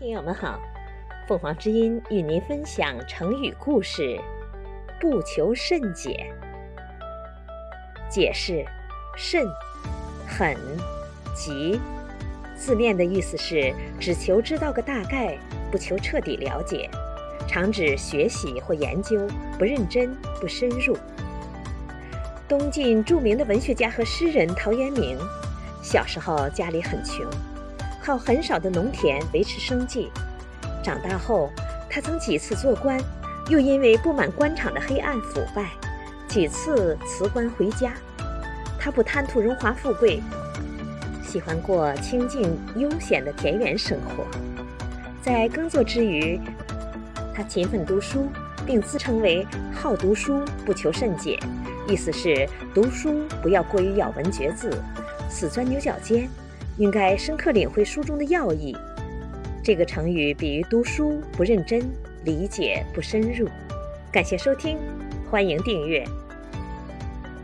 听友们好，凤凰之音与您分享成语故事“不求甚解”。解释：甚，很，急。字面的意思是只求知道个大概，不求彻底了解，常指学习或研究不认真、不深入。东晋著名的文学家和诗人陶渊明，小时候家里很穷。靠很少的农田维持生计。长大后，他曾几次做官，又因为不满官场的黑暗腐败，几次辞官回家。他不贪图荣华富贵，喜欢过清静悠闲的田园生活。在耕作之余，他勤奋读书，并自称为“好读书，不求甚解”，意思是读书不要过于咬文嚼字，死钻牛角尖。应该深刻领会书中的要义。这个成语比喻读书不认真，理解不深入。感谢收听，欢迎订阅。